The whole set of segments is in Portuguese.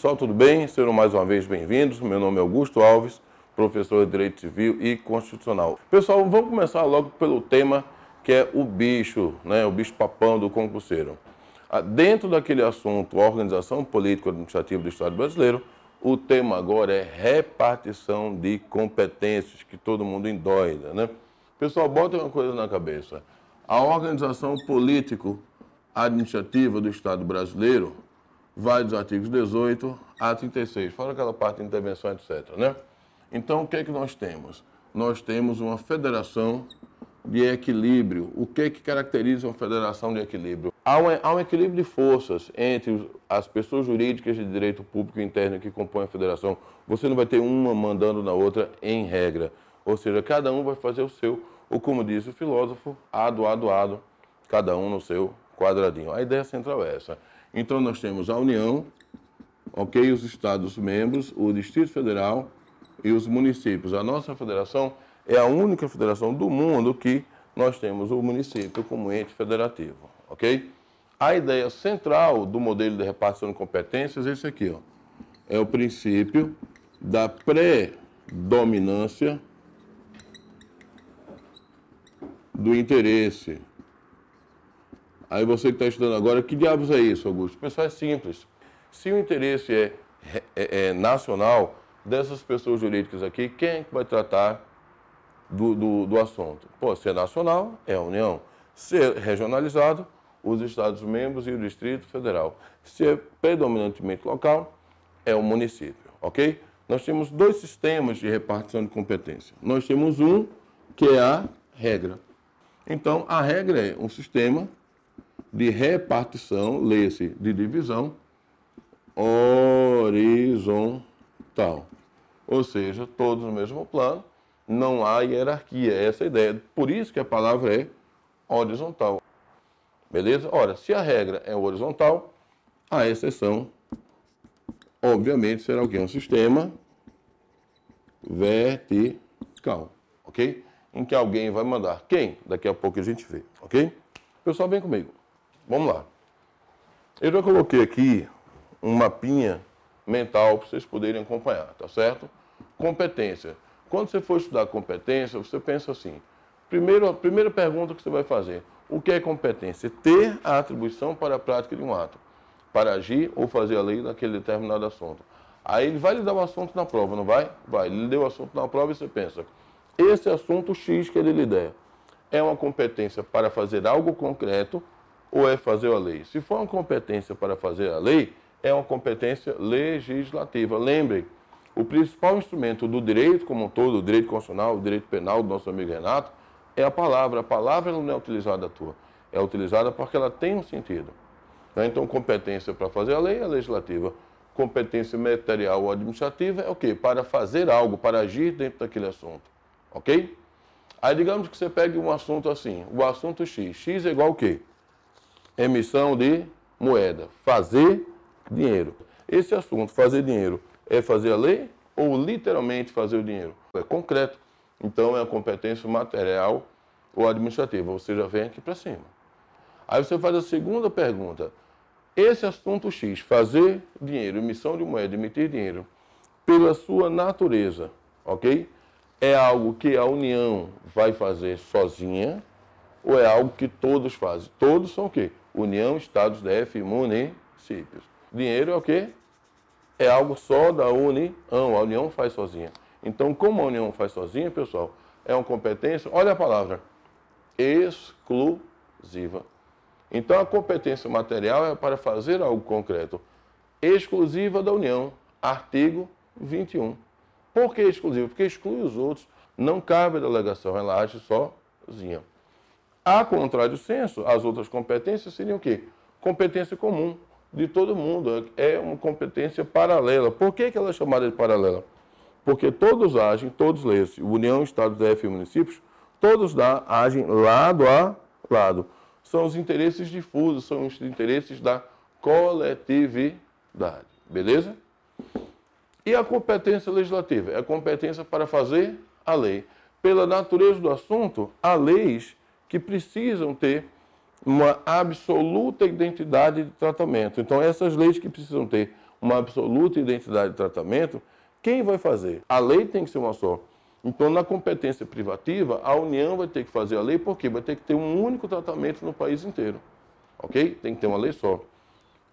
Pessoal, tudo bem? Sejam mais uma vez bem-vindos. Meu nome é Augusto Alves, professor de Direito Civil e Constitucional. Pessoal, vamos começar logo pelo tema que é o bicho, né? o bicho papão do concurseiro. Ah, dentro daquele assunto, organização político-administrativa do Estado brasileiro, o tema agora é repartição de competências, que todo mundo endoida, né? Pessoal, bota uma coisa na cabeça. A organização político-administrativa do Estado brasileiro vai dos artigos 18 a 36, fora aquela parte de intervenção, etc. Né? Então, o que é que nós temos? Nós temos uma federação de equilíbrio. O que é que caracteriza uma federação de equilíbrio? Há um, há um equilíbrio de forças entre as pessoas jurídicas de direito público interno que compõem a federação. Você não vai ter uma mandando na outra em regra. Ou seja, cada um vai fazer o seu, ou como diz o filósofo, ado, ado, ado, cada um no seu quadradinho. A ideia central é essa. Então nós temos a União, ok, os Estados-membros, o Distrito Federal e os municípios. A nossa federação é a única federação do mundo que nós temos o município como ente federativo, ok? A ideia central do modelo de repartição de competências é esse aqui, ó. É o princípio da predominância do interesse Aí você que está estudando agora, que diabos é isso, Augusto? Pessoal, é simples. Se o interesse é, é, é nacional, dessas pessoas jurídicas aqui, quem é vai tratar do, do, do, assunto? Pô, se é nacional, é a União. Se é regionalizado, os Estados-membros e o Distrito Federal. Se é predominantemente local, é o município, ok? Nós temos dois sistemas de repartição de competência. Nós temos um que é a regra. Então, a regra é um sistema de repartição, lê-se de divisão horizontal. Ou seja, todos no mesmo plano, não há hierarquia. Essa é a ideia. Por isso que a palavra é horizontal. Beleza? Ora, se a regra é horizontal, a exceção, obviamente, será o quê? Um sistema vertical. Ok? Em que alguém vai mandar. Quem? Daqui a pouco a gente vê. Ok? Pessoal, vem comigo. Vamos lá. Eu já coloquei aqui um mapinha mental para vocês poderem acompanhar, tá certo? Competência. Quando você for estudar competência, você pensa assim: primeiro, a primeira pergunta que você vai fazer: o que é competência? Ter a atribuição para a prática de um ato, para agir ou fazer a lei naquele determinado assunto. Aí ele vai lhe dar o assunto na prova, não vai? Vai. Ele deu o assunto na prova e você pensa: esse assunto X que ele lhe der é uma competência para fazer algo concreto ou é fazer a lei? Se for uma competência para fazer a lei, é uma competência legislativa. Lembrem, o principal instrumento do direito como um todo, o direito constitucional, o direito penal do nosso amigo Renato, é a palavra. A palavra não é utilizada à toa, é utilizada porque ela tem um sentido. Né? Então, competência para fazer a lei é legislativa. Competência material ou administrativa é o quê? Para fazer algo, para agir dentro daquele assunto. Ok? Aí digamos que você pegue um assunto assim, o assunto X. X é igual o quê? Emissão de moeda, fazer dinheiro. Esse assunto, fazer dinheiro, é fazer a lei ou literalmente fazer o dinheiro? É concreto. Então é a competência material ou administrativa. Você já vem aqui para cima. Aí você faz a segunda pergunta. Esse assunto X, fazer dinheiro, emissão de moeda, emitir dinheiro, pela sua natureza, ok? É algo que a União vai fazer sozinha ou é algo que todos fazem? Todos são o quê? União, Estados, DF municípios. Dinheiro é o quê? É algo só da União, a União faz sozinha. Então, como a União faz sozinha, pessoal, é uma competência, olha a palavra, exclusiva. Então, a competência material é para fazer algo concreto, exclusiva da União, artigo 21. Por que exclusiva? Porque exclui os outros. Não cabe delegação, ela age sozinha. A contrário senso, as outras competências seriam o quê? Competência comum de todo mundo. É uma competência paralela. Por que, que ela é chamada de paralela? Porque todos agem, todos lê-se, União, Estados, DF e municípios, todos dá, agem lado a lado. São os interesses difusos, são os interesses da coletividade. Beleza? E a competência legislativa? É a competência para fazer a lei. Pela natureza do assunto, há leis que precisam ter uma absoluta identidade de tratamento. Então, essas leis que precisam ter uma absoluta identidade de tratamento, quem vai fazer? A lei tem que ser uma só. Então, na competência privativa, a União vai ter que fazer a lei, porque vai ter que ter um único tratamento no país inteiro. Ok? Tem que ter uma lei só.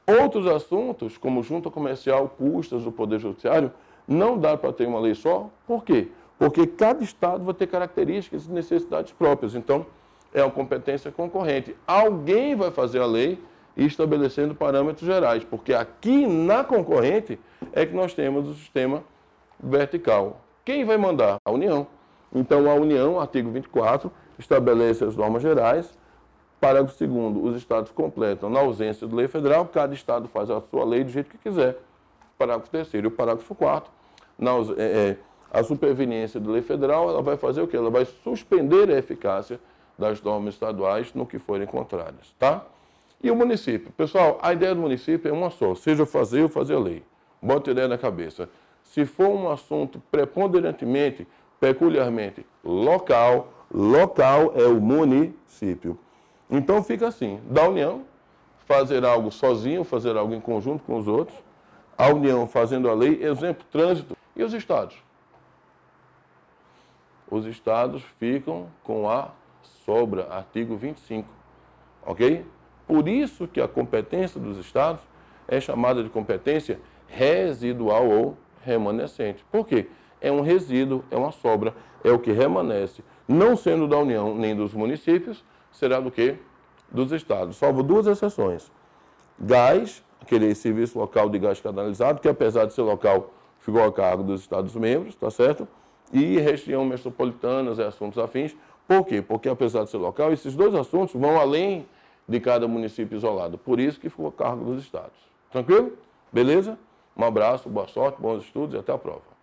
Outros assuntos, como junta comercial, custas do Poder Judiciário, não dá para ter uma lei só. Por quê? Porque cada Estado vai ter características e necessidades próprias. Então, é uma competência concorrente. Alguém vai fazer a lei estabelecendo parâmetros gerais, porque aqui na concorrente é que nós temos o sistema vertical. Quem vai mandar? A União. Então, a União, artigo 24, estabelece as normas gerais. Parágrafo 2 os estados completam. Na ausência de lei federal, cada estado faz a sua lei do jeito que quiser. Parágrafo 3 e o parágrafo 4 na, é, é, a superveniência de lei federal, ela vai fazer o quê? Ela vai suspender a eficácia das normas estaduais no que forem contrárias, tá? E o município? Pessoal, a ideia do município é uma só, seja fazer ou fazer lei. Bota a ideia na cabeça. Se for um assunto preponderantemente, peculiarmente local, local é o município. Então fica assim, da União, fazer algo sozinho, fazer algo em conjunto com os outros, a União fazendo a lei, exemplo, trânsito, e os estados? Os estados ficam com a sobra, artigo 25, ok? Por isso que a competência dos estados é chamada de competência residual ou remanescente. Por quê? É um resíduo, é uma sobra, é o que remanesce. Não sendo da União nem dos municípios, será do que? Dos estados. Salvo duas exceções. Gás, aquele serviço local de gás canalizado, que apesar de ser local, ficou a cargo dos Estados-membros, tá certo? E região metropolitanas e assuntos afins. Por quê? Porque apesar de ser local, esses dois assuntos vão além de cada município isolado. Por isso que ficou a cargo dos estados. Tranquilo? Beleza? Um abraço, boa sorte, bons estudos e até a prova.